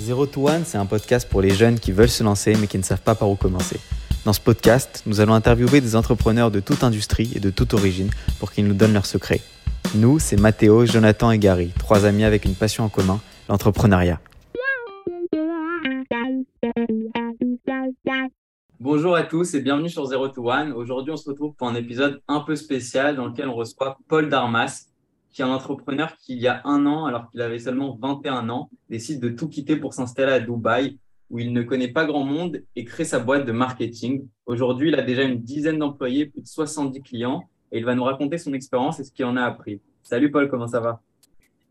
Zero to One, c'est un podcast pour les jeunes qui veulent se lancer mais qui ne savent pas par où commencer. Dans ce podcast, nous allons interviewer des entrepreneurs de toute industrie et de toute origine pour qu'ils nous donnent leurs secrets. Nous, c'est Mathéo, Jonathan et Gary, trois amis avec une passion en commun, l'entrepreneuriat. Bonjour à tous et bienvenue sur Zero to One. Aujourd'hui, on se retrouve pour un épisode un peu spécial dans lequel on reçoit Paul Darmas, qui est un entrepreneur qui, il y a un an, alors qu'il avait seulement 21 ans, décide de tout quitter pour s'installer à Dubaï, où il ne connaît pas grand monde et crée sa boîte de marketing. Aujourd'hui, il a déjà une dizaine d'employés, plus de 70 clients, et il va nous raconter son expérience et ce qu'il en a appris. Salut Paul, comment ça va?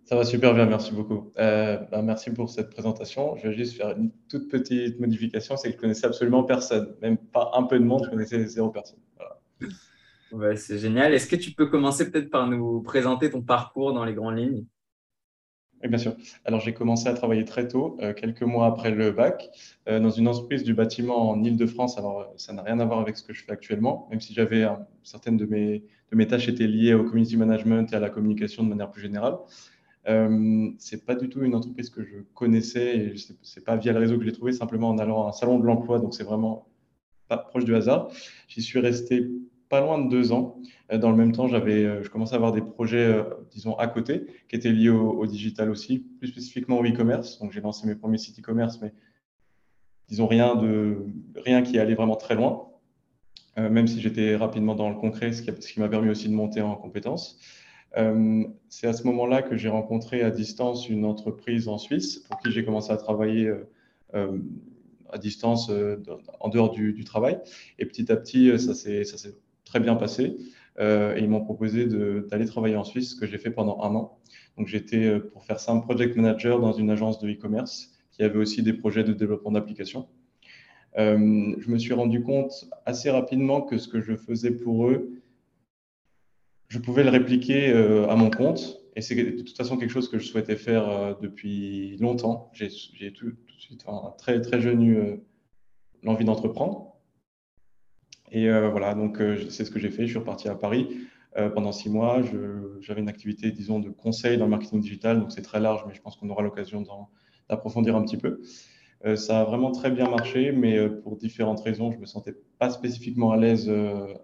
Ça va super bien, merci beaucoup. Euh, bah, merci pour cette présentation. Je vais juste faire une toute petite modification, c'est que je connaissais absolument personne, même pas un peu de monde, je connaissais zéro personne. C'est génial. Est-ce que tu peux commencer peut-être par nous présenter ton parcours dans les grandes lignes? Oui, bien sûr. Alors, j'ai commencé à travailler très tôt, euh, quelques mois après le bac, euh, dans une entreprise du bâtiment en Ile-de-France. Alors, ça n'a rien à voir avec ce que je fais actuellement, même si j'avais certaines de mes, de mes tâches étaient liées au community management et à la communication de manière plus générale. Euh, c'est pas du tout une entreprise que je connaissais et c'est pas via le réseau que j'ai trouvé, simplement en allant à un salon de l'emploi, donc c'est vraiment pas proche du hasard. J'y suis resté pas loin de deux ans. Euh, dans le même temps, j'avais, euh, je commençais à avoir des projets, euh, disons, à côté, qui étaient liés au, digital aussi, plus spécifiquement au e-commerce. Donc, j'ai lancé mes premiers sites e-commerce, mais disons rien, de, rien qui allait vraiment très loin, même si j'étais rapidement dans le concret, ce qui, m'a permis aussi de monter en compétences. c'est à ce moment-là que j'ai rencontré à distance une entreprise en Suisse pour qui j'ai commencé à travailler à distance en dehors du, du, travail. Et petit à petit, ça s'est très bien passé. Euh, et ils m'ont proposé d'aller travailler en Suisse, ce que j'ai fait pendant un an. Donc j'étais, euh, pour faire un project manager dans une agence de e-commerce qui avait aussi des projets de développement d'applications. Euh, je me suis rendu compte assez rapidement que ce que je faisais pour eux, je pouvais le répliquer à mon compte. Et c'est de toute façon quelque chose que je souhaitais faire depuis longtemps. J'ai tout, tout, de suite, très, très jeune, eu l'envie d'entreprendre. Et euh, voilà, donc euh, c'est ce que j'ai fait. Je suis reparti à Paris euh, pendant six mois. J'avais une activité, disons, de conseil dans le marketing digital. Donc c'est très large, mais je pense qu'on aura l'occasion d'approfondir un petit peu. ça a vraiment très bien marché, mais pour différentes raisons, je ne me sentais pas spécifiquement à l'aise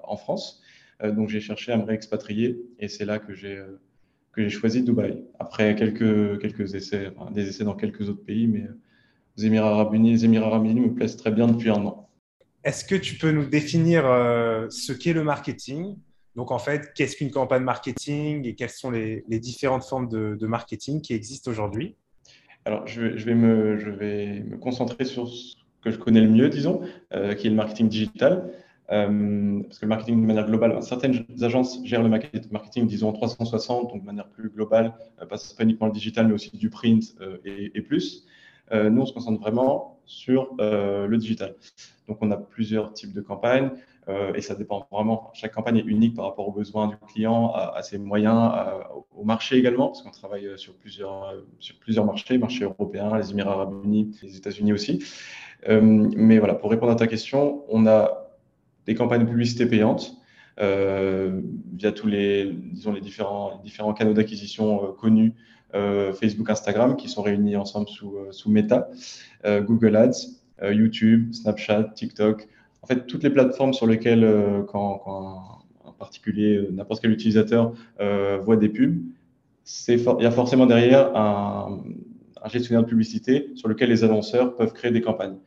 en France. donc j'ai cherché à me réexpatrier et c'est là que j'ai choisi Dubaï. Après quelques, quelques essais, des essais dans quelques autres pays, mais les Émirats Arabes Unis, les Émirats Arabes Unis me plaisent très bien depuis un an. Est-ce que tu peux nous définir euh, ce qu'est le marketing? Donc, en fait, qu'est-ce qu'une campagne marketing et quelles sont les, différentes formes de, marketing qui existent aujourd'hui? Alors, je vais, me, concentrer sur ce que je connais le mieux, disons, euh, qui est le marketing digital. Euh, parce que le marketing de manière globale, certaines agences gèrent le marketing, disons, 360, donc de manière plus globale, pas uniquement le digital, mais aussi du print et, plus. Nous, on se concentre vraiment sur le digital. Donc, on a plusieurs types de campagnes euh, et ça dépend vraiment. Chaque campagne est unique par rapport aux besoins du client, à, ses moyens, au marché également, parce qu'on travaille sur plusieurs, sur plusieurs marchés, marché européen, les Émirats arabes unis, les États-Unis aussi. Euh, mais voilà, pour répondre à ta question, on a des campagnes de publicité payantes. Euh, via tous les, disons, les différents, différents canaux d'acquisition connus, Facebook, Instagram, qui sont réunis ensemble sous, sous Meta, Google Ads, euh, YouTube, Snapchat, TikTok, en fait toutes les plateformes sur lesquelles euh, quand, un particulier, euh, n'importe quel utilisateur voit des pubs, il y a forcément derrière un, gestionnaire de publicité sur lequel les annonceurs peuvent créer des campagnes.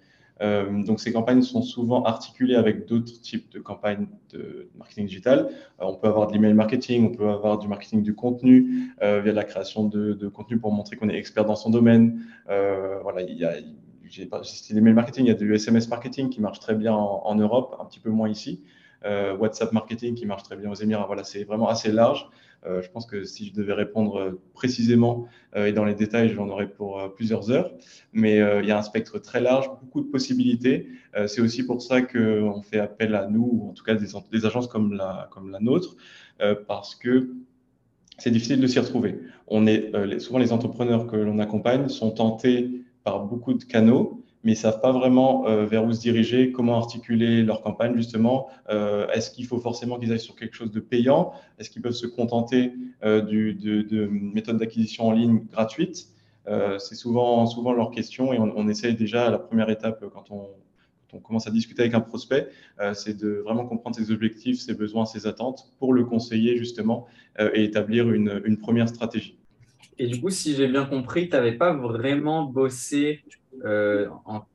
Donc ces campagnes sont souvent articulées avec d'autres types de campagnes de marketing digital. on peut avoir de l'email marketing, on peut avoir du marketing du contenu via la création de, contenu pour montrer qu'on est expert dans son domaine. voilà, il y a, j'ai l'email marketing, il y a du SMS marketing qui marche très bien en, Europe, un petit peu moins ici. Euh, WhatsApp marketing qui marche très bien aux Émirats. Voilà, c'est vraiment assez large. Euh, je pense que si je devais répondre euh, précisément et dans les détails, j'en aurais pour plusieurs heures. Mais il y a un spectre très large, beaucoup de possibilités. c'est aussi pour ça qu'on fait appel à nous, ou en tout cas des, agences comme la, comme la nôtre, parce que c'est difficile de s'y retrouver. Souvent, les entrepreneurs que l'on accompagne sont tentés beaucoup de canaux, mais ils ne savent pas vraiment euh, vers où se diriger, comment articuler leur campagne, justement. Euh, est-ce qu'il faut forcément qu'ils aillent sur quelque chose de payant? Est-ce qu'ils peuvent se contenter euh, de, méthodes d'acquisition en ligne gratuites? C'est souvent, souvent leur question et on, essaye déjà à la première étape quand on, commence à discuter avec un prospect, c'est de vraiment comprendre ses objectifs, ses besoins, ses attentes pour le conseiller justement et établir une, première stratégie. Et du coup, si j'ai bien compris, tu n'avais pas vraiment bossé euh,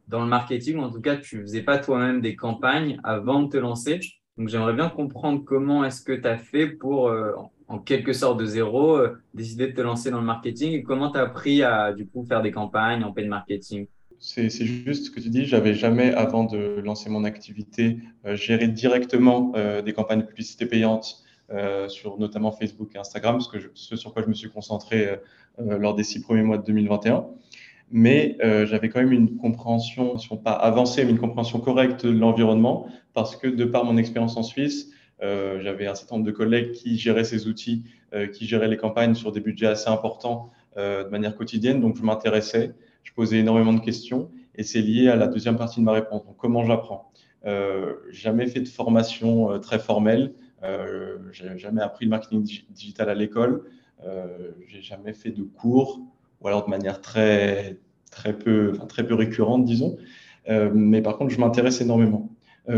dans le marketing, en tout cas, tu faisais pas toi-même des campagnes avant de te lancer. Donc, j'aimerais bien comprendre comment est-ce que tu as fait pour, en quelque sorte de zéro, décider de te lancer dans le marketing et comment tu as appris à du coup faire des campagnes en paid marketing? C'est juste ce que tu dis. J'avais jamais, avant de lancer mon activité, euh, géré directement euh, des campagnes de publicité payantes euh, sur notamment Facebook et Instagram, ce sur quoi je me suis concentré lors des six premiers mois de 2021. Mais j'avais quand même une compréhension, pas avancée, mais une compréhension correcte de l'environnement, parce que de par mon expérience en Suisse, j'avais un certain nombre de collègues qui géraient ces outils, qui géraient les campagnes sur des budgets assez importants de manière quotidienne. Donc, je m'intéressais je posais énormément de questions et c'est lié à la deuxième partie de ma réponse. Donc, comment j'apprends? Euh, Jamais fait de formation euh, très formelle. Euh, j'ai jamais appris le marketing digital à l'école. Euh, j'ai jamais fait de cours ou alors de manière très très peu, enfin, très peu récurrente, disons. Euh, mais par contre, je m'intéresse énormément.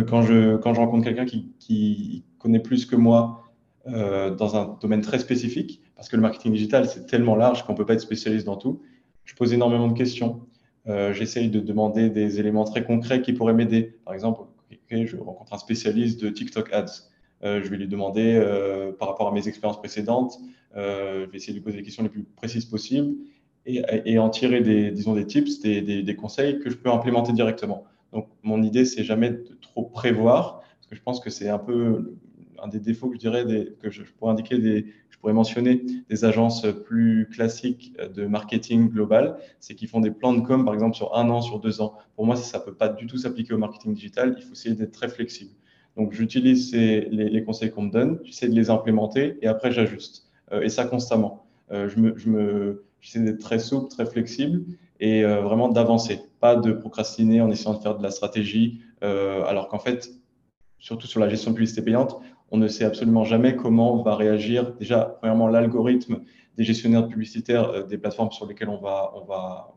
quand je quand je rencontre quelqu'un qui, qui connaît plus que moi dans un domaine très spécifique, parce que le marketing digital c'est tellement large qu'on peut pas être spécialiste dans tout je pose énormément de questions. Euh, J'essaye de demander des éléments très concrets qui pourraient m'aider. Par exemple, je rencontre un spécialiste de TikTok Ads. Euh, je vais lui demander, euh, par rapport à mes expériences précédentes, euh, je vais essayer de lui poser les questions les plus précises possibles et, en tirer des, disons, des tips, des, conseils que je peux implémenter directement. Donc, mon idée, c'est jamais de trop prévoir, parce que je pense que c'est un peu un des défauts que je dirais, que je, je pourrais indiquer des, pourrais mentionner des agences plus classiques de marketing global, c'est qu'ils font des plans de com, par exemple, sur un an, sur deux ans. Pour moi, ça ne peut pas du tout s'appliquer au marketing digital. Il faut essayer d'être très flexible. Donc, j'utilise les, conseils qu'on me donne, j'essaie de les implémenter et après, j'ajuste. Euh, et ça constamment. Euh, je me, je me, j'essaie d'être très souple, très flexible et euh, vraiment d'avancer, pas de procrastiner en essayant de faire de la stratégie, alors qu'en fait, surtout sur la gestion de publicité payante, on ne sait absolument jamais comment va réagir déjà, premièrement, l'algorithme des gestionnaires publicitaires euh, des plateformes sur lesquelles on va, on va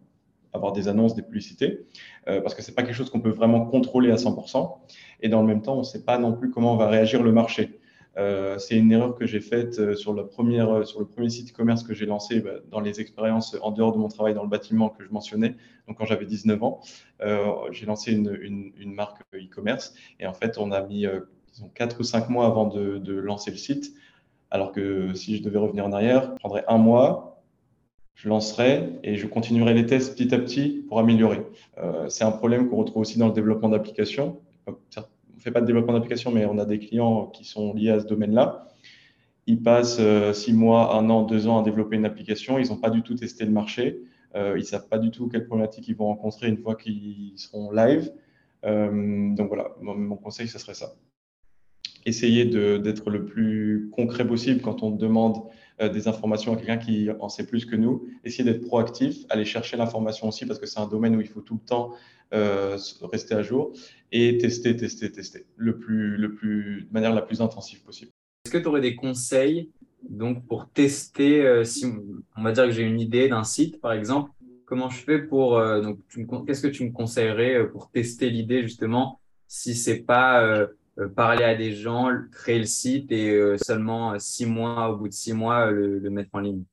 avoir des annonces, des publicités, euh, parce que ce n'est pas quelque chose qu'on peut vraiment contrôler à 100%. Et dans le même temps, on ne sait pas non plus comment va réagir le marché. Euh, c'est une erreur que j'ai faite sur, la première, sur le premier site e-commerce que j'ai lancé bah, dans les expériences en dehors de mon travail dans le bâtiment que je mentionnais. Donc, quand j'avais 19 ans, j'ai lancé une, une, marque e-commerce et en fait, on a mis disons, 4 ou 5 mois avant de, lancer le site. Alors que si je devais revenir en arrière, je prendrais un mois, je lancerai et je continuerai les tests petit à petit pour améliorer. Euh, c'est un problème qu'on retrouve aussi dans le développement d'applications. Ne fait pas de développement d'applications, mais on a des clients qui sont liés à ce domaine-là. Ils passent 6 euh, mois, 1 an, 2 ans à développer une application. Ils n'ont pas du tout testé le marché. Euh, ils ne savent pas du tout quelles problématiques ils vont rencontrer une fois qu'ils seront live. Euh, donc voilà, mon, conseil, ce serait ça essayer d'être le plus concret possible quand on demande des informations à quelqu'un qui en sait plus que nous. Essayer d'être proactif, aller chercher l'information aussi parce que c'est un domaine où il faut tout le temps rester à jour et tester, tester, tester le plus, le plus, de manière la plus intensive possible. Est-ce que tu aurais des conseils donc pour tester, euh, si on va dire que j'ai une idée d'un site par exemple, comment je fais pour, donc qu'est-ce que tu me conseillerais pour tester l'idée justement si c'est pas euh, parler à des gens, créer le site et euh, seulement euh, six mois, au bout de six mois, le, mettre en ligne?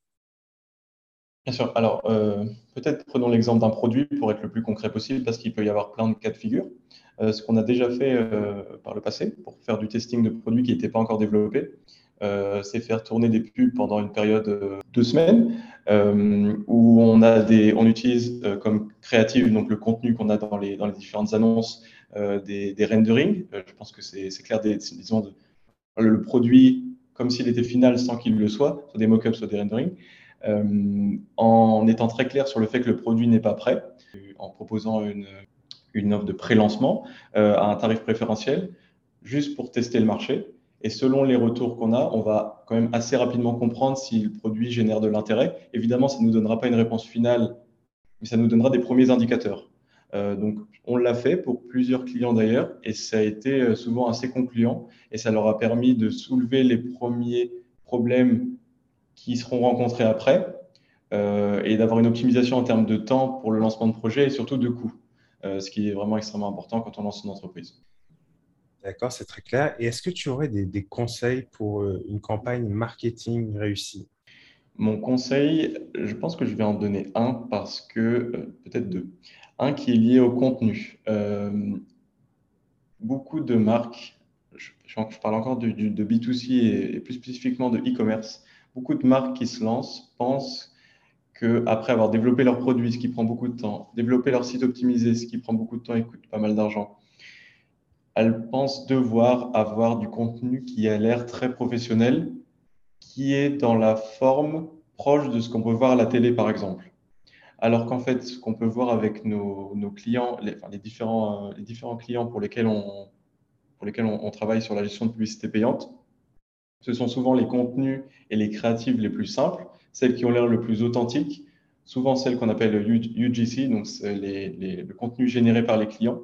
Bien sûr. Alors, peut-être prenons l'exemple d'un produit pour être le plus concret possible, parce qu'il peut y avoir plein de cas de figure. ce qu'on a déjà fait par le passé pour faire du testing de produits qui n'étaient pas encore développés, c'est faire tourner des pubs pendant une période de deux semaines, où on, utilise comme créative donc le contenu qu'on a dans les, différentes annonces euh, des, des, renderings. Euh, je pense que c'est clair, disons, de, le produit comme s'il était final sans qu'il le soit, soit des mock-ups, soit des renderings, euh, en étant très clair sur le fait que le produit n'est pas prêt, en proposant une, offre de pré-lancement à un tarif préférentiel, juste pour tester le marché. Et selon les retours qu'on a, on va quand même assez rapidement comprendre si le produit génère de l'intérêt. Évidemment, ça ne nous donnera pas une réponse finale, mais ça nous donnera des premiers indicateurs. Euh, donc, on l'a fait pour plusieurs clients d'ailleurs, et ça a été euh, souvent assez concluant, et ça leur a permis de soulever les premiers problèmes qui seront rencontrés après, et d'avoir une optimisation en termes de temps pour le lancement de projet et surtout de coûts, ce qui est vraiment extrêmement important quand on lance une entreprise. D'accord, c'est très clair. Et est-ce que tu aurais des, conseils pour une campagne marketing réussie? Mon conseil, je pense que je vais en donner un parce que, peut-être deux. Un qui est lié au contenu. beaucoup de marques je, parle encore de, B2C et, plus spécifiquement de e-commerce, beaucoup de marques qui se lancent pensent qu'après avoir développé leur produit, ce qui prend beaucoup de temps, développer leur site optimisé, ce qui prend beaucoup de temps et coûte pas mal d'argent, elles pensent devoir avoir du contenu qui a l'air très professionnel, qui est dans la forme proche de ce qu'on peut voir à la télé, par exemple. Alors qu'en fait, ce qu'on peut voir avec nos, clients, les, différents, les différents clients pour lesquels on, travaille sur la gestion de publicité payante, ce sont souvent les contenus et les créatives les plus simples, celles qui ont l'air le plus authentiques, souvent celles qu'on appelle UGC, donc le contenu généré par les clients,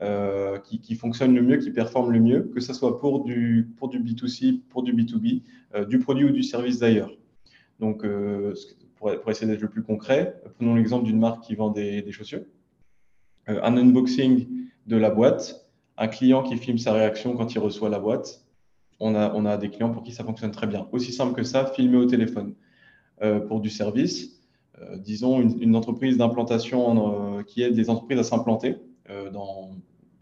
euh, qui, qui fonctionne le mieux, qui performe le mieux, que ce soit pour du, pour du B2C, pour du B2B, euh, du produit ou du service d'ailleurs. Donc, euh, pour, essayer d'être le plus concret, prenons l'exemple d'une marque qui vend des chaussures. un unboxing de la boîte, un client qui filme sa réaction quand il reçoit la boîte. On a, des clients pour qui ça fonctionne très bien. Aussi simple que ça, filmer au téléphone. Euh, pour du service, euh, disons une, entreprise d'implantation euh, qui aide des entreprises à s'implanter dans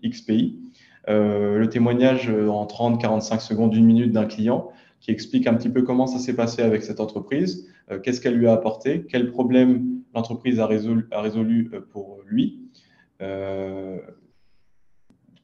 X pays. le témoignage en 30-45 secondes, d'une minute d'un client qui explique un petit peu comment ça s'est passé avec cette entreprise, qu'est-ce qu'elle lui a apporté, quel problème l'entreprise a résolu pour lui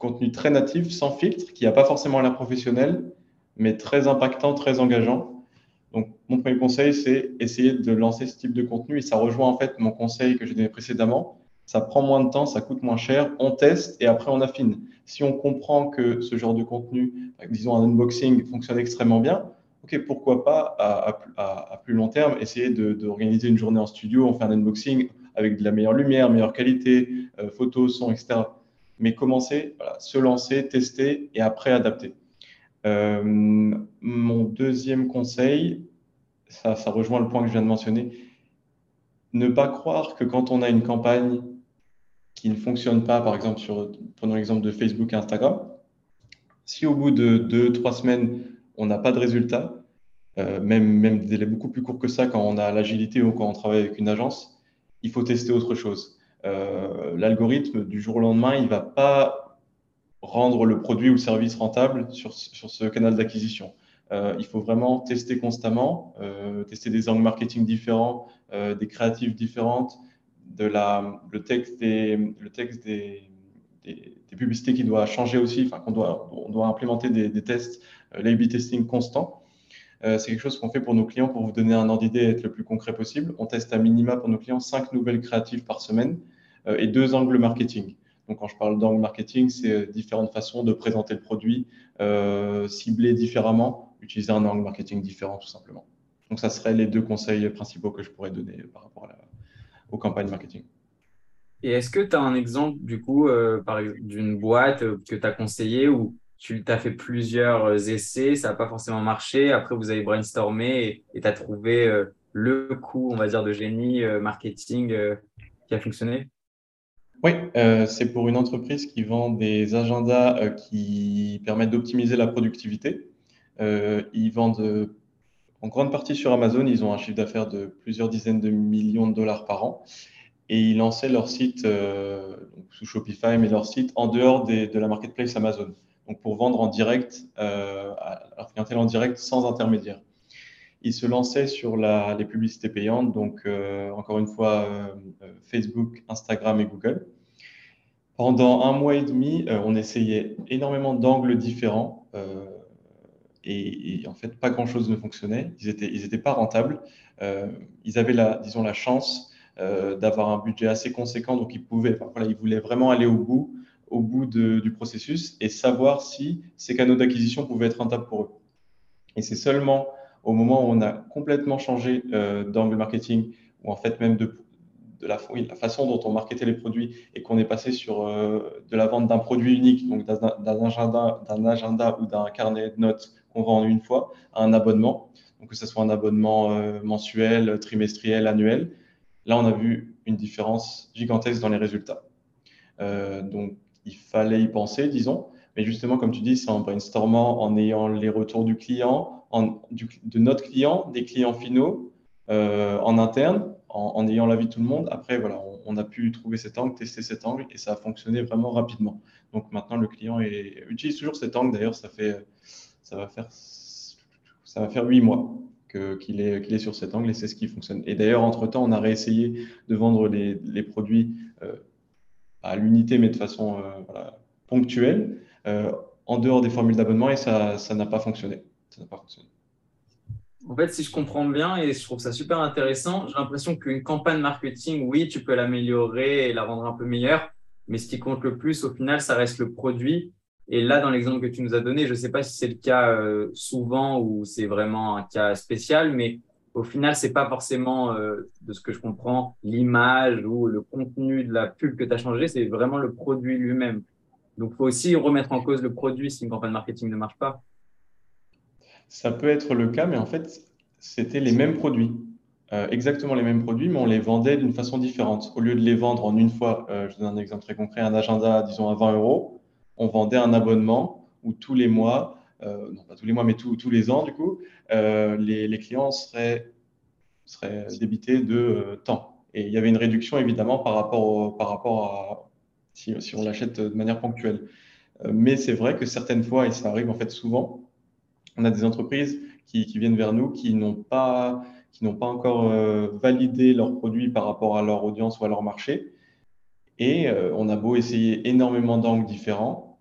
contenu très natif, sans filtre, qui n'a pas forcément l'air professionnel, mais très impactant, très engageant. Donc, mon premier conseil, c'est essayer de lancer ce type de contenu et ça rejoint en fait mon conseil que j'ai donné précédemment. Ça prend moins de temps, ça coûte moins cher, on teste et après on affine. Si on comprend que ce genre de contenu, disons un unboxing, fonctionne extrêmement bien, ok, pourquoi pas à, plus long terme essayer d'organiser une journée en studio, on fait un unboxing avec de la meilleure lumière, meilleure qualité, euh, photos, son, etc mais commencer, se lancer, tester et après adapter. Euh, mon deuxième conseil, ça, rejoint le point que je viens de mentionner, ne pas croire que quand on a une campagne qui ne fonctionne pas, par exemple, sur, prenons l'exemple de Facebook et Instagram, si au bout de deux, trois semaines, on n'a pas de résultat, euh, même, même des délais beaucoup plus courts que ça quand on a l'agilité ou quand on travaille avec une agence, il faut tester autre chose. Euh, l'algorithme, du jour au lendemain, il ne va pas rendre le produit ou le service rentable sur, sur ce canal d'acquisition. Euh, il faut vraiment tester constamment, euh, tester des angles marketing différents, des créatives différentes, de la, le texte des, le texte des, des, publicités qui doit changer aussi, enfin qu'on doit, on doit implémenter des, tests, l'A-B testing constant. c'est quelque chose qu'on fait pour nos clients pour vous donner un ordre d'idée et être le plus concret possible. On teste à minima pour nos clients cinq nouvelles créatives par semaine. Euh, et deux angles marketing. Donc, quand je parle d'angle marketing, c'est euh, différentes façons de présenter le produit, euh, cibler différemment, utiliser un angle marketing différent, tout simplement. Donc, ça serait les deux conseils principaux que je pourrais donner par rapport aux campagnes marketing. Et est-ce que tu as un exemple, du coup, d'une boîte que tu as conseillé où tu as fait plusieurs essais, ça n'a pas forcément marché, après vous avez brainstormé et tu as trouvé le coup, on va dire, de génie marketing qui a fonctionné? Oui, euh, c'est pour une entreprise qui vend des agendas euh, qui permettent d'optimiser la productivité. Euh, ils vendent en grande partie sur Amazon. Ils ont un chiffre d'affaires de plusieurs dizaines de millions de dollars par an. Et ils lançaient leur site sous Shopify, mais leur site en dehors de la marketplace Amazon. Donc pour vendre en direct, à leur clientèle en direct sans intermédiaire il se lançait sur les publicités payantes, donc euh, encore une fois euh, euh, Facebook, Instagram et Google. Pendant un mois et demi, on essayait énormément d'angles différents et, en fait, pas grand-chose ne fonctionnait. Ils n'étaient pas rentables. ils avaient la, disons, la chance d'avoir un budget assez conséquent, donc ils pouvaient, ils voulaient vraiment aller au bout, au bout du processus et savoir si ces canaux d'acquisition pouvaient être rentables pour eux. Et c'est seulement au moment où on a complètement changé euh, d'angle marketing, ou en fait même de, la, façon dont on marketait les produits et qu'on est passé sur euh, de la vente d'un produit unique, donc d'un agenda, agenda ou d'un carnet de notes qu'on vend une fois, à un abonnement. donc que ce soit un abonnement mensuel, trimestriel, annuel. Là, on a vu une différence gigantesque dans les résultats. donc, il fallait y penser, disons. Mais justement, comme tu dis, c'est en brainstormant, en ayant les retours du client, de notre client, des clients finaux, en interne, en, ayant l'avis de tout le monde. Après, voilà, on, a pu trouver cet angle, tester cet angle et ça a fonctionné vraiment rapidement. Donc maintenant, le client utilise toujours cet angle. D'ailleurs, ça, fait, ça, va faire, ça va faire huit mois qu'il est, est, sur cet angle et c'est ce qui fonctionne. Et d'ailleurs, entre-temps, on a réessayé de vendre les, produits euh, à l'unité, mais de façon euh, ponctuelle, euh, en dehors des formules d'abonnement et ça n'a pas fonctionné. Ça n'a pas fonctionné. En fait, si je comprends bien, et je trouve ça super intéressant, j'ai l'impression qu'une campagne marketing, oui, tu peux l'améliorer et la rendre un peu meilleure, mais ce qui compte le plus, au final, ça reste le produit. Et là, dans l'exemple que tu nous as donné, je ne sais pas si c'est le cas euh, souvent ou c'est vraiment un cas spécial, mais au final, ce n'est pas forcément, euh, de ce que je comprends, l'image ou le contenu de la pub que tu as changé, c'est vraiment le produit lui-même. Donc, il faut aussi remettre en cause le produit si une campagne marketing ne marche pas. Ça peut être le cas, mais en fait, c'était les mêmes produits. Euh, exactement les mêmes produits, mais on les vendait d'une façon différente. Au lieu de les vendre en une fois, euh, je donne un exemple très concret, un agenda, disons, à 20 euros, on vendait un abonnement où tous les mois, euh, non pas tous les mois, mais tous les ans, du coup, les, clients seraient, seraient débités de temps. Et il y avait une réduction, évidemment, par rapport, par rapport à si, on l'achète de manière ponctuelle. mais c'est vrai que certaines fois, et ça arrive en fait souvent, on a des entreprises qui, viennent vers nous qui n'ont pas, qui pas encore euh, validé leurs produits par rapport à leur audience ou à leur marché. Et euh, on a beau essayer énormément d'angles différents,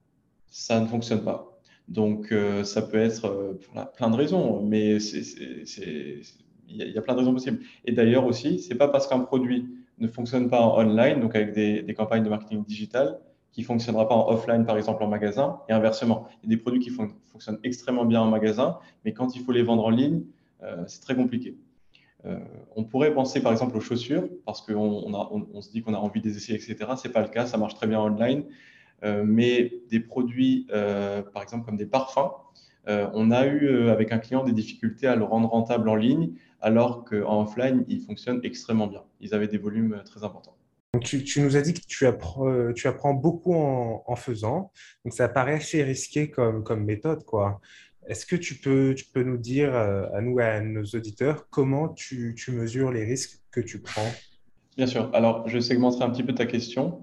ça ne fonctionne pas. Donc, euh, ça peut être plein de raisons, mais il y, a plein de raisons possibles. Et d'ailleurs aussi, c'est pas parce qu'un produit ne fonctionne pas en online, donc avec des, campagnes de marketing digital, qui ne fonctionnera pas en offline, par exemple en magasin, et inversement. Il y a des produits qui fonctionnent extrêmement bien en magasin, mais quand il faut les vendre en ligne, euh, c'est très compliqué. Euh, on pourrait penser par exemple aux chaussures, parce qu'on on, se dit qu'on a envie des essayer, etc. Ce n'est pas le cas, ça marche très bien online. Euh, mais des produits, par exemple comme des parfums, on a eu avec un client des difficultés à le rendre rentable en ligne, alors qu'en offline, il fonctionne extrêmement bien. Ils avaient des volumes très importants tu, nous as dit que tu apprends, euh, tu apprends beaucoup en, faisant. Donc, ça paraît assez risqué comme, comme méthode. quoi. Est-ce que tu peux, tu peux nous dire euh, à nous, à nos auditeurs, comment tu, tu mesures les risques que tu prends? Bien sûr. Alors, je segmenterai un petit peu ta question.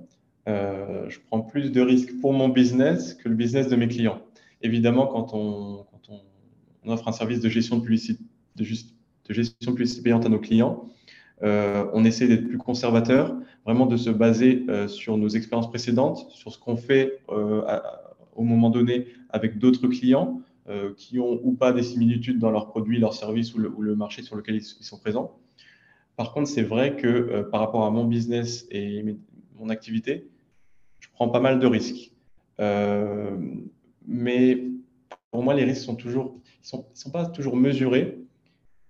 Euh, je prends plus de risques pour mon business que le business de mes clients. Évidemment, quand on, offre un service de gestion de publicité, de, gestion payante à nos clients, euh, on essaie d'être plus conservateur, vraiment de se baser euh, sur nos expériences précédentes, sur ce qu'on fait euh, au moment donné avec d'autres clients qui ont ou pas des similitudes dans leurs produits, leurs services ou le, marché sur lequel ils, sont présents. Par contre, c'est vrai que par rapport à mon business et mon activité, je prends pas mal de risques. Mais pour moi, les risques sont sont, sont pas toujours mesurés,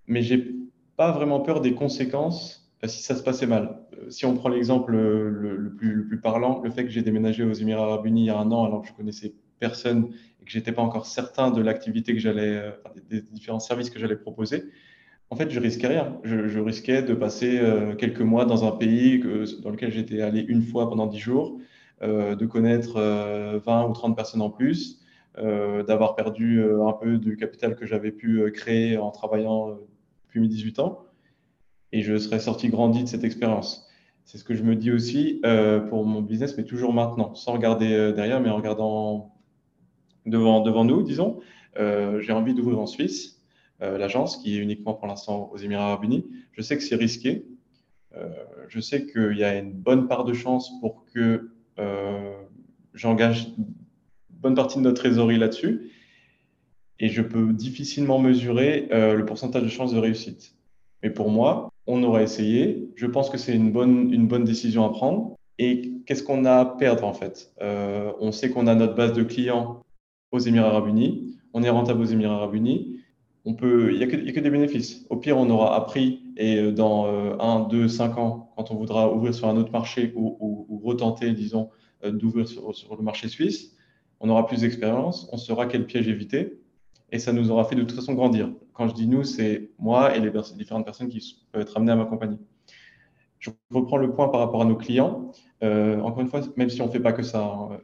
mais j'ai pas vraiment peur des conséquences euh, si ça se passait mal. Euh, si on prend l'exemple le, plus, parlant, le fait que j'ai déménagé aux Émirats Arabes Unis il y a un an alors que je connaissais personne et que j'étais pas encore certain de l'activité que j'allais, euh, des, différents services que j'allais proposer, en fait, je risquais rien. Je, risquais de passer quelques mois dans un pays dans lequel j'étais allé une fois pendant dix jours, de connaître 20 ou 30 personnes en plus, d'avoir perdu un peu du capital que j'avais pu créer en travaillant mes 18 ans, et je serais sorti grandi de cette expérience. C'est ce que je me dis aussi euh, pour mon business, mais toujours maintenant, sans regarder euh, derrière, mais en regardant devant, devant nous, disons. Euh, j'ai envie d'ouvrir en Suisse l'agence, qui est uniquement pour l'instant aux Émirats arabes unis. Je sais que c'est risqué. je sais qu'il y a une bonne part de chance pour que j'engage bonne partie de notre trésorerie là-dessus et je peux difficilement mesurer euh, le pourcentage de chances de réussite. Mais pour moi, on aura essayé. Je pense que c'est une bonne, une bonne décision à prendre. Et qu'est-ce qu'on a à perdre en fait? Euh, On sait qu'on a notre base de clients aux Émirats arabes unis. On est rentable aux Émirats arabes unis. On peut, il n'y a, a, que des bénéfices. Au pire, on aura appris et euh, dans euh, 1, 2, 5 ans, quand on voudra ouvrir sur un autre marché ou, retenter, disons, d'ouvrir sur, le marché suisse, on aura plus d'expérience, on saura quel piège éviter et ça nous aura fait de toute façon grandir. Quand je dis nous, c'est moi et les différentes personnes qui peuvent être amenées à m'accompagner. Je reprends le point par rapport à nos clients. Euh, encore une fois, même si on ne fait pas que ça, hein,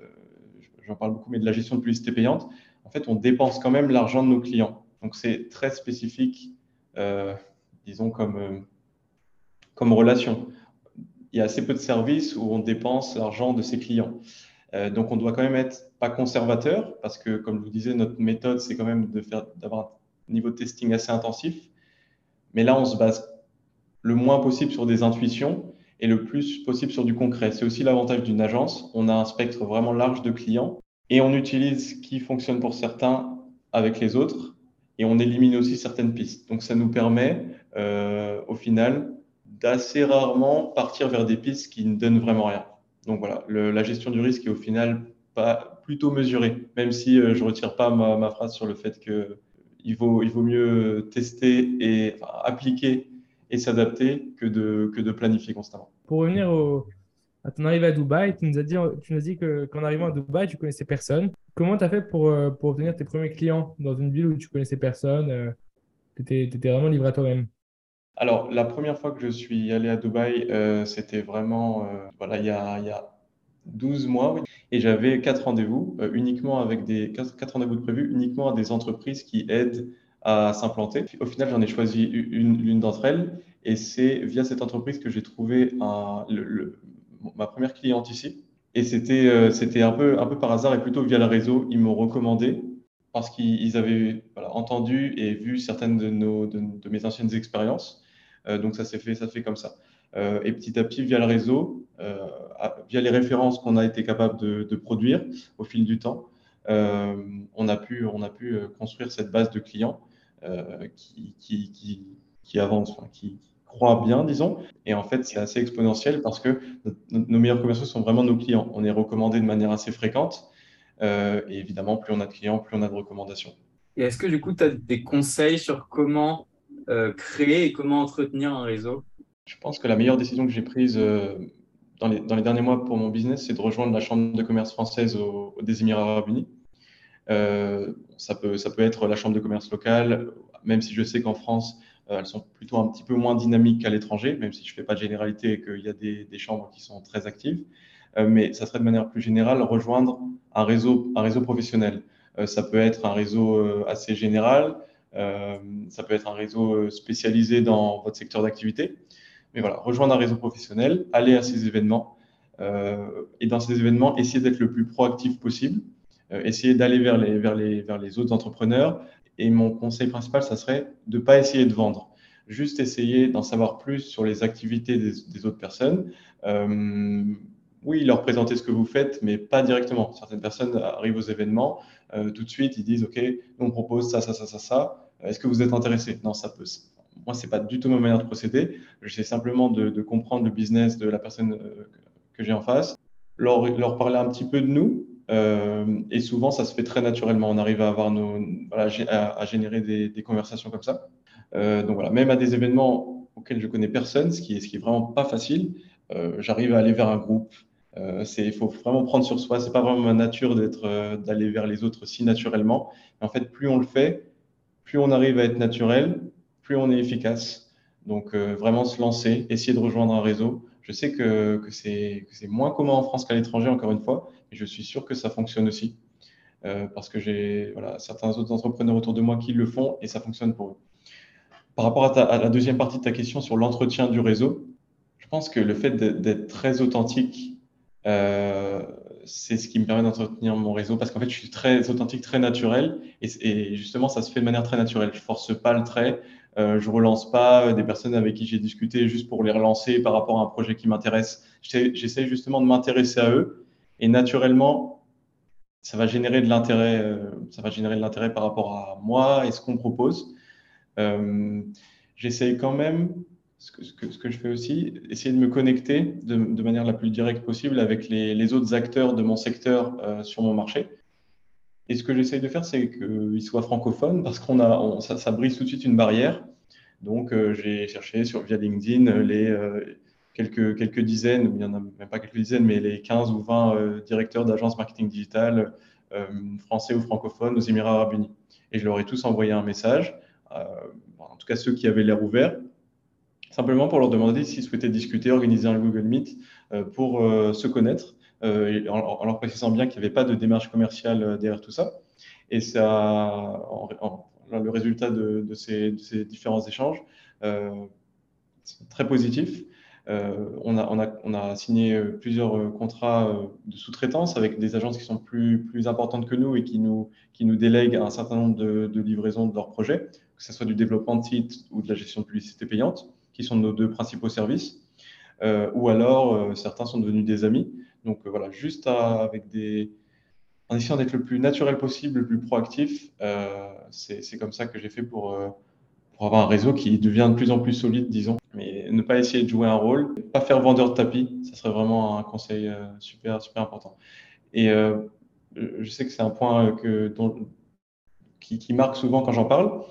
j'en parle beaucoup, mais de la gestion de publicité payante, en fait, on dépense quand même l'argent de nos clients. Donc, c'est très spécifique, euh, disons, comme, euh, comme relation. Il y a assez peu de services où on dépense l'argent de ses clients. Euh, donc, on doit quand même être pas conservateur parce que, comme je vous disais, notre méthode, c'est quand même d'avoir un niveau de testing assez intensif. Mais là, on se base le moins possible sur des intuitions et le plus possible sur du concret. C'est aussi l'avantage d'une agence. On a un spectre vraiment large de clients et on utilise ce qui fonctionne pour certains avec les autres et on élimine aussi certaines pistes. Donc, ça nous permet, euh, au final, d'assez rarement partir vers des pistes qui ne donnent vraiment rien. Donc voilà, la gestion du risque est au final pas plutôt mesurée, même si euh, je ne retire pas ma, phrase sur le fait qu'il vaut, il vaut mieux tester et appliquer et s'adapter que de, que de planifier constamment. Pour revenir à ton arrivée à Dubaï, tu nous as dit, tu nous as dit qu'en arrivant à Dubaï, tu connaissais personne. Comment tu as fait pour, euh, pour obtenir tes premiers clients dans une ville où tu connaissais personne euh, Tu étais, vraiment livré à toi-même? Alors, la première fois que je suis allé à Dubaï, euh, c'était vraiment euh, voilà, il, y a, il y a 12 mois. Et j'avais quatre rendez-vous, euh, uniquement avec des quatre, rendez-vous de prévus, uniquement à des entreprises qui aident à s'implanter. Au final, j'en ai choisi une, d'entre elles. Et c'est via cette entreprise que j'ai trouvé ma première cliente ici. Et c'était c'était un, peu, un peu par hasard et plutôt via le réseau. Ils m'ont recommandé parce qu'ils avaient entendu et vu certaines de, mes anciennes expériences. Euh, donc ça s'est fait, comme ça. Euh, et petit à petit, via le réseau, euh, via les références qu'on a été capable de, produire au fil du temps, on, a pu, construire cette base de clients qui, avance, qui croit bien, disons. Et en fait, c'est assez exponentiel parce que nos meilleurs commerciaux sont vraiment nos clients. On est recommandé de manière assez fréquente. Et évidemment, plus on a de clients, plus on a de recommandations. Et est-ce que du coup, tu as des conseils sur comment euh, créer et comment entretenir un réseau? Je pense que la meilleure décision que j'ai prise euh, dans, les, dans, les, derniers mois pour mon business, c'est de rejoindre la Chambre de commerce française au, des Émirats arabes unis. Euh, ça, peut, ça peut être la Chambre de commerce locale, même si je sais qu'en France, elles sont plutôt un petit peu moins dynamiques qu'à l'étranger, même si je ne fais pas de généralité et qu'il y a des, des, chambres qui sont très actives. Mais ça serait de manière plus générale rejoindre un réseau, un réseau professionnel. ça peut être un réseau assez général, euh, ça peut être un réseau euh, spécialisé dans votre secteur d'activité. Mais voilà, rejoindre un réseau professionnel, aller à ces événements euh, et dans ces événements, essayer d'être le plus proactif possible, essayer d'aller vers les, vers, les, vers les autres entrepreneurs. Et mon conseil principal, ça serait de ne pas essayer de vendre juste essayer d'en savoir plus sur les activités des, autres personnes. Oui, leur présenter ce que vous faites, mais pas directement. Certaines personnes arrivent aux événements, tout de suite, ils disent, OK, on propose ça, ça, ça, ça, ça. Est-ce que vous êtes intéressé? Non, ça peut. Moi, c'est pas du tout ma manière de procéder. J'essaie simplement de, comprendre le business de la personne euh, que j'ai en face, leur, leur, parler un petit peu de nous. Euh, et souvent, ça se fait très naturellement. On arrive à avoir nos, voilà, à, générer des, conversations comme ça. Euh, donc voilà, même à des événements auxquels je connais personne, ce qui est, ce qui est vraiment pas facile, j'arrive à aller vers un groupe. Il faut vraiment prendre sur soi. C'est pas vraiment ma nature d'être, d'aller vers les autres si naturellement. en fait, plus on le fait, plus on arrive à être naturel, plus on est efficace. Donc euh, vraiment se lancer, essayer de rejoindre un réseau. Je sais que, que c'est moins commun en France qu'à l'étranger, encore une fois, mais je suis sûr que ça fonctionne aussi. Euh, parce que j'ai voilà, certains autres entrepreneurs autour de moi qui le font et ça fonctionne pour eux. Par rapport à, la deuxième partie de ta question sur l'entretien du réseau, je pense que le fait d'être très authentique, euh, c'est ce qui me permet d'entretenir mon réseau parce qu'en fait, je suis très authentique, très naturel et, justement, ça se fait de manière très naturelle. Je force pas le trait, euh, je relance pas des personnes avec qui j'ai discuté juste pour les relancer par rapport à un projet qui m'intéresse. J'essaie justement de m'intéresser à eux et naturellement, ça va générer de l'intérêt. Euh, ça va générer de l'intérêt par rapport à moi et ce qu'on propose. Euh, J'essaie quand même ce que, je fais aussi, essayer de me connecter de, manière la plus directe possible avec les, autres acteurs de mon secteur euh, sur mon marché. Et ce que j'essaye de faire, c'est qu'ils soient francophones parce qu'on a, ça, brise tout de suite une barrière. Donc, euh, j'ai cherché sur, via LinkedIn les euh, quelques, quelques dizaines, il n'y en a même pas quelques dizaines, mais les 15 ou 20 directeurs d'agences marketing digital français ou francophones aux Émirats arabes unis. Et je leur ai tous envoyé un message, en tout cas ceux qui avaient l'air ouverts, simplement pour leur demander s'ils souhaitaient discuter, organiser un Google Meet pour se connaître, en, leur précisant bien qu'il n'y avait pas de démarche commerciale derrière tout ça. Et ça, le résultat de, ces, différents échanges, très positif. Euh, on, a, signé euh, plusieurs euh, contrats de sous-traitance avec des agences qui sont plus, importantes que nous et qui nous, délèguent un certain nombre de, livraisons de leurs projets, que ce soit du développement de sites ou de la gestion de publicité payante, qui sont nos deux principaux services. ou alors, certains sont devenus des amis. Donc voilà, juste avec des, en essayant d'être le plus naturel possible, le plus proactif, c'est comme ça que j'ai fait pour pour avoir un réseau qui devient de plus en plus solide, disons. Mais ne pas essayer de jouer un rôle, pas faire vendeur de tapis, ça serait vraiment un conseil euh, super, super important. Et euh, je sais que c'est un point que, dont, qui, marque souvent quand j'en parle.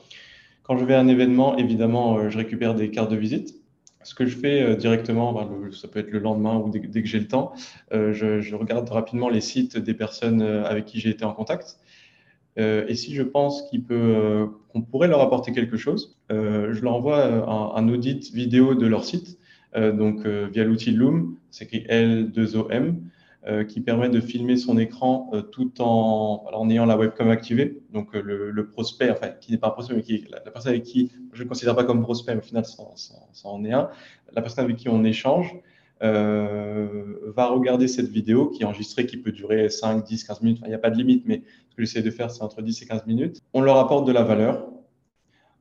Quand je vais à un événement, évidemment, euh, je récupère des cartes de visite. Ce que je fais directement, ça peut être le lendemain ou dès, que j'ai le temps, je, je, regarde rapidement les sites des personnes avec qui j'ai été en contact. Euh, et si je pense qu'on euh, pourrait leur apporter quelque chose, euh, je leur envoie un, audit vidéo de leur site, donc via l'outil Loom, c'est écrit L2OM, qui permet de filmer son écran tout en, en ayant la webcam activée. Donc le, prospect, enfin qui n'est pas un prospect, mais la, personne avec qui je ne considère pas comme prospect, mais au final ça, en est un, la personne avec qui on échange. va regarder cette vidéo qui est enregistrée, qui peut durer 5, 10, 15 minutes, il n'y a pas de limite, mais ce que j'essaie de faire, c'est entre 10 et 15 minutes. On leur apporte de la valeur.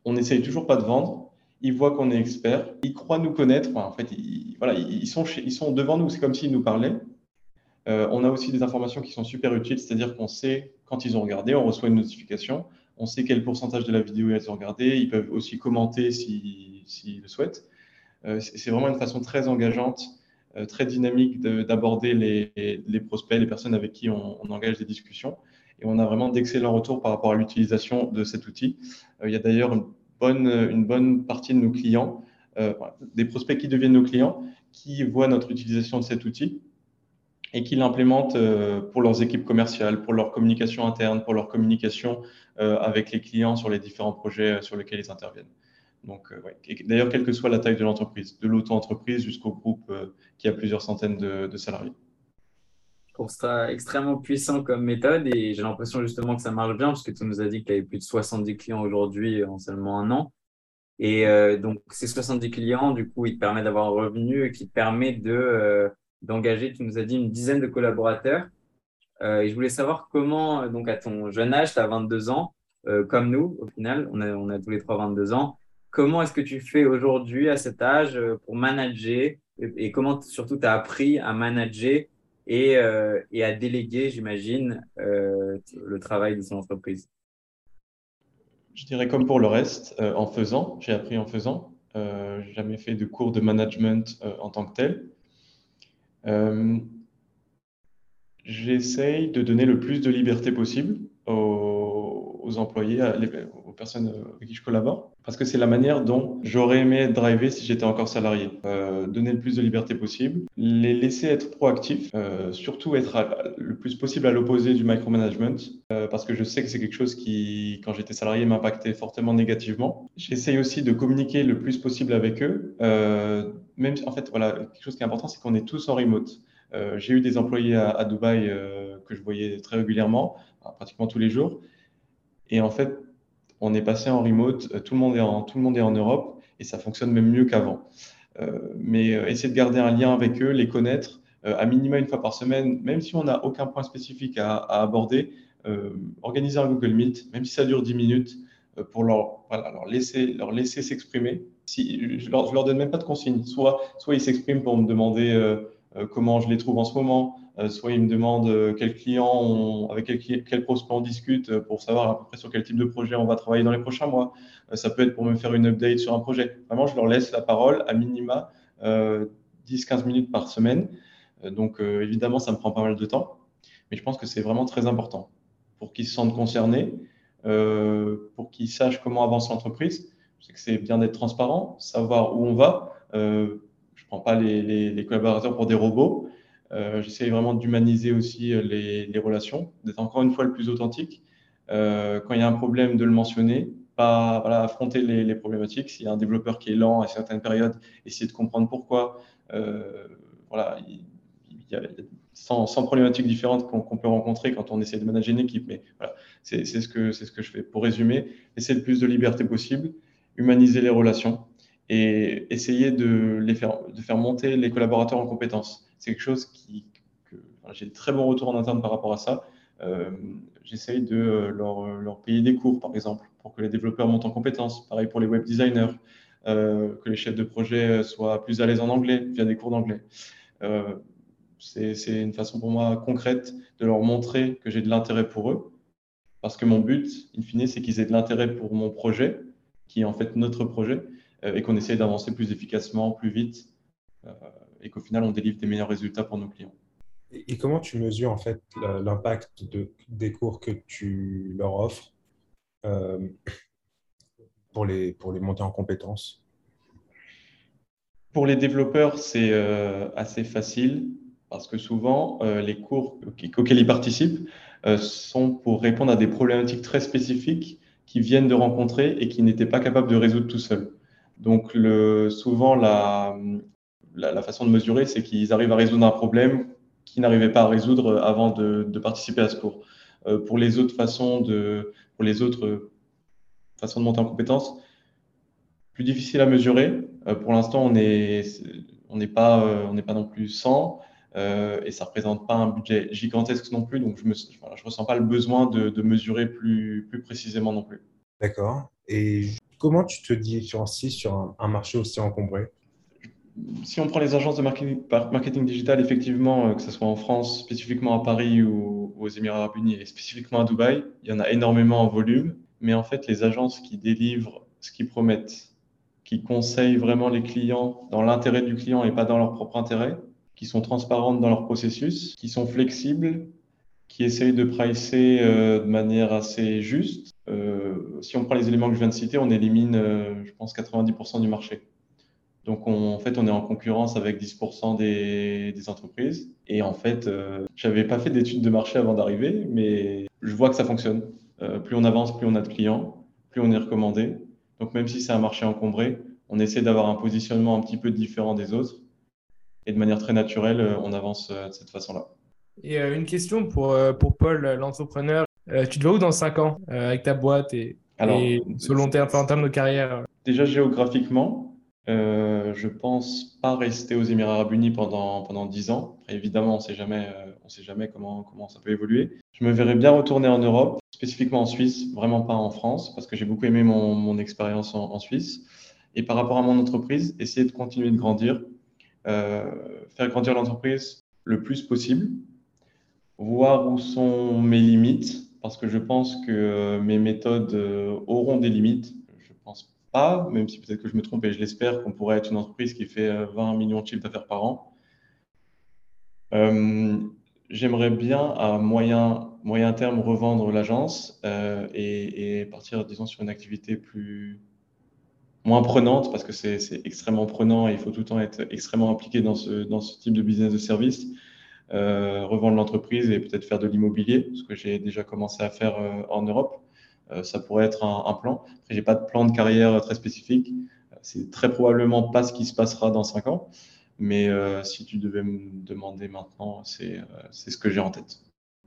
On n'essaye toujours pas de vendre. Ils voient qu'on est expert. Ils croient nous connaître. en fait, voilà, ils, sont ils sont devant nous. C'est comme s'ils nous parlaient. Euh, on a aussi des informations qui sont super utiles, c'est-à-dire qu'on sait quand ils ont regardé, on reçoit une notification, on sait quel pourcentage de la vidéo ils ont regardé, ils peuvent aussi commenter s'ils le souhaitent. Euh, c'est vraiment une façon très engageante, euh, très dynamique d'aborder les, prospects, les personnes avec qui on, engage des discussions et on a vraiment d'excellents retours par rapport à l'utilisation de cet outil. Il y a d'ailleurs une bonne, partie de nos clients, des prospects qui deviennent nos clients, qui voient notre utilisation de cet outil et qui l'implémentent euh, pour leurs équipes commerciales, pour leur communication interne, pour leur communication avec les clients sur les différents projets sur lesquels ils interviennent. Donc, d'ailleurs, quelle que soit la taille de l'entreprise, de l'auto-entreprise jusqu'au groupe qui a plusieurs centaines de salariés trouve ça extrêmement puissant comme méthode et j'ai l'impression justement que ça marche bien parce que tu nous as dit que tu avais plus de 70 clients aujourd'hui en seulement un an. Et euh, donc, ces 70 clients, du coup, ils te permettent d'avoir un revenu qui te permet de, euh, d'engager, tu nous as dit, une dizaine de collaborateurs. Euh, et je voulais savoir comment, donc à ton jeune âge, tu as 22 ans, comme nous, au final, on a, tous les trois 22 ans. Comment est-ce que tu fais aujourd'hui à cet âge pour manager et, et comment surtout tu as appris à manager euh, et, à déléguer, j'imagine, euh, le travail de son entreprise? Je dirais comme pour le reste, euh, en faisant. J'ai appris en faisant. Euh, jamais fait de cours de management en tant que tel. J'essaye de donner le plus de liberté possible aux, employés, personnes avec qui je collabore parce que c'est la manière dont j'aurais aimé être drivé si j'étais encore salarié. Euh, donner le plus de liberté possible, les laisser être proactifs, euh, surtout être le plus possible à l'opposé du micromanagement, euh, parce que je sais que c'est quelque chose qui, quand j'étais salarié, m'impactait fortement négativement. J'essaye aussi de communiquer le plus possible avec eux. Même en fait, voilà, quelque chose qui est important, c'est qu'on est tous en remote. J'ai eu des employés à, Dubaï que je voyais très régulièrement, pratiquement tous les jours. Et en fait, on est passé en remote, euh, tout le monde est en, Europe et ça fonctionne même mieux qu'avant. Euh, mais euh, essayer de garder un lien avec eux, les connaître, à minima une fois par semaine, même si on n'a aucun point spécifique à, aborder, organiser un Google Meet, même si ça dure 10 minutes, pour leur, laisser s'exprimer. Si, je leur, leur, donne même pas de consignes. Soit, ils s'expriment pour me demander comment je les trouve en ce moment, soit ils me demandent euh, quels clients, avec quel, quel prospect on discute euh, pour savoir à peu près sur quel type de projet on va travailler dans les prochains mois. ça peut être pour me faire une update sur un projet. Vraiment, je leur laisse la parole à minima 10-15 minutes par semaine. donc, évidemment, ça me prend pas mal de temps, mais je pense que c'est vraiment très important pour qu'ils se sentent concernés, pour qu'ils sachent comment avance l'entreprise. Je sais que c'est bien d'être transparent, savoir où on va. je ne prends pas les, collaborateurs pour des robots. J'essaie vraiment d'humaniser aussi les, les relations, d'être encore une fois le plus authentique. quand il y a un problème, de le mentionner, pas voilà, affronter les, problématiques. S'il y a un développeur qui est lent à certaines périodes, essayer de comprendre pourquoi. voilà, il, y a 100, problématiques différentes qu'on peut rencontrer quand on essaie de manager une équipe. Mais voilà, c'est ce, que, ce que je fais. Pour résumer, essayer le plus de liberté possible, humaniser les relations et essayer de, les faire, de faire monter les collaborateurs en compétences. C'est quelque chose qui, que j'ai de très bons retours en interne par rapport à ça. Euh, J'essaye de leur, leur, payer des cours, par exemple, pour que les développeurs montent en compétences. Pareil pour les web designers, euh, que les chefs de projet soient plus à l'aise en anglais via des cours d'anglais. Euh, c'est une façon pour moi concrète de leur montrer que j'ai de l'intérêt pour eux. Parce que mon but, in fine, c'est qu'ils aient de l'intérêt pour mon projet, qui est en fait notre projet, euh, et qu'on essaye d'avancer plus efficacement, plus vite, euh, et qu'au final, on délivre des meilleurs résultats pour nos clients. Et comment tu mesures en fait l'impact de, des cours que tu leur offres euh, pour, les, pour les monter en compétences? Pour les développeurs, c'est assez facile parce que souvent, euh, les cours auxquels ils participent euh, sont pour répondre à des problématiques très spécifiques qu'ils viennent de rencontrer et qu'ils n'étaient pas capables de résoudre tout seuls. Donc, le, souvent, la, la, façon de mesurer, c'est qu'ils arrivent à résoudre un problème qu'ils n'arrivaient pas à résoudre avant de, participer à ce cours. Euh, pour les autres façons de, pour les autres façons de monter en compétences, plus difficile à mesurer. pour l'instant, on n'est on n'est pas, on n'est pas non plus 100. Euh, et ça représente pas un budget gigantesque non plus, donc je ne ressens pas le besoin de, mesurer plus, plus, précisément non plus. D'accord. Et comment tu te différencies sur un, marché aussi encombré? Si on prend les agences de marketing, digital, effectivement, euh, que ce soit en France, spécifiquement à Paris ou, aux Émirats arabes unis et spécifiquement à Dubaï, il y en a énormément en volume, mais en fait, les agences qui délivrent ce qu'ils promettent, qui conseillent vraiment les clients dans l'intérêt du client et pas dans leur propre intérêt, qui sont transparentes dans leur processus, qui sont flexibles, qui essayent de pricer euh, de manière assez juste. Euh, si on prend les éléments que je viens de citer, on élimine, je pense, 90% du marché. Donc, en fait, on est en concurrence avec 10% des, des, entreprises. Et en fait, je n'avais pas fait d'études de marché avant d'arriver, mais je vois que ça fonctionne. plus on avance, plus on a de clients, plus on est recommandé. Donc, même si c'est un marché encombré, on essaie d'avoir un positionnement un petit peu différent des autres et de manière très naturelle, euh, on avance euh, de cette façon-là. Et euh, une question pour, pour Paul, l'entrepreneur. tu te vois où dans 5 ans avec ta boîte et, Alors, ce long terme, en termes de carrière? Déjà géographiquement, euh, je pense pas rester aux Émirats Arabes Unis pendant, pendant 10 ans. évidemment, on sait jamais, on sait jamais comment, comment ça peut évoluer. Je me verrais bien retourner en Europe, spécifiquement en Suisse, vraiment pas en France, parce que j'ai beaucoup aimé mon, mon expérience en, en, Suisse. Et par rapport à mon entreprise, essayer de continuer de grandir, euh, faire grandir l'entreprise le plus possible, voir où sont mes limites, parce que je pense que euh, mes méthodes euh, auront des limites. Même si peut-être que je me trompe et je l'espère, qu'on pourrait être une entreprise qui fait 20 millions de chiffres d'affaires par an. J'aimerais bien à moyen, moyen terme revendre l'agence et, et, partir, disons, sur une activité plus, moins prenante parce que c'est extrêmement prenant et il faut tout le temps être extrêmement impliqué dans ce, type de business de service. Euh, revendre l'entreprise et peut-être faire de l'immobilier, ce que j'ai déjà commencé à faire euh, en Europe. Euh, ça pourrait être un, plan. Après, j'ai pas de plan de carrière très spécifique. C'est très probablement pas ce qui se passera dans cinq ans. Mais si tu devais me demander maintenant, c'est ce que j'ai en tête.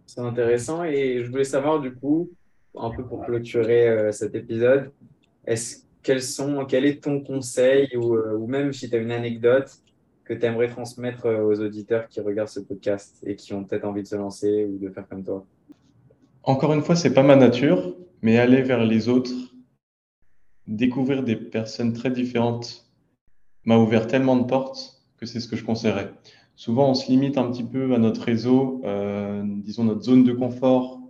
C'est intéressant et je voulais savoir du coup, un peu pour clôturer cet épisode, est-ce sont, quel est ton conseil ou, euh, ou même si tu as une anecdote que tu aimerais transmettre euh, aux auditeurs qui regardent ce podcast et qui ont peut-être envie de se lancer ou de faire comme toi? Encore une fois, c'est pas ma nature, mais aller vers les autres, découvrir des personnes très différentes m'a ouvert tellement de portes que c'est ce que je conseillerais. Souvent, on se limite un petit peu à notre réseau, euh, disons notre zone de confort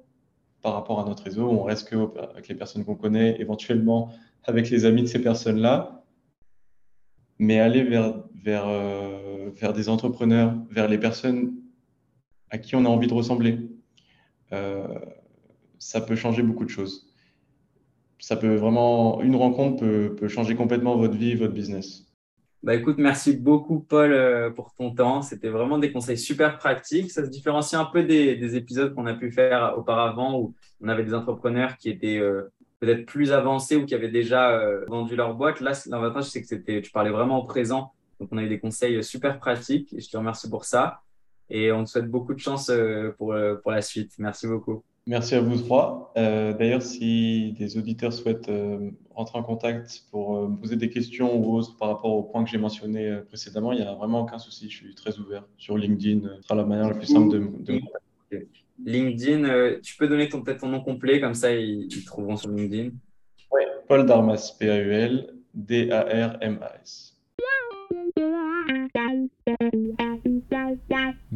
par rapport à notre réseau. On reste que avec les personnes qu'on connaît, éventuellement avec les amis de ces personnes-là, mais aller vers, vers, euh, vers des entrepreneurs, vers les personnes à qui on a envie de ressembler. Euh, ça peut changer beaucoup de choses. Ça peut vraiment, une rencontre peut, peut changer complètement votre vie, votre business. Bah écoute, merci beaucoup Paul euh, pour ton temps. C'était vraiment des conseils super pratiques. Ça se différencie un peu des, des épisodes qu'on a pu faire auparavant où on avait des entrepreneurs qui étaient euh, peut-être plus avancés ou qui avaient déjà euh, vendu leur boîte. Là, l'avantage, c'est que c'était, tu parlais vraiment au présent. Donc, on a eu des conseils super pratiques je te remercie pour ça. Et on te souhaite beaucoup de chance pour, pour la suite. Merci beaucoup. Merci à vous trois. Euh, D'ailleurs, si des auditeurs souhaitent euh, rentrer en contact pour euh, poser des questions ou autres par rapport au point que j'ai mentionné euh, précédemment, il n'y a vraiment aucun souci. Je suis très ouvert sur LinkedIn. Ce sera la manière la plus simple de, de... LinkedIn, tu peux donner peut-être ton nom complet, comme ça ils, ils trouveront sur LinkedIn. Oui, Paul Darmas, P-A-U-L, D-A-R-M-A-S.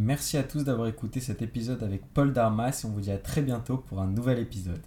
Merci à tous d'avoir écouté cet épisode avec Paul Darmas et on vous dit à très bientôt pour un nouvel épisode.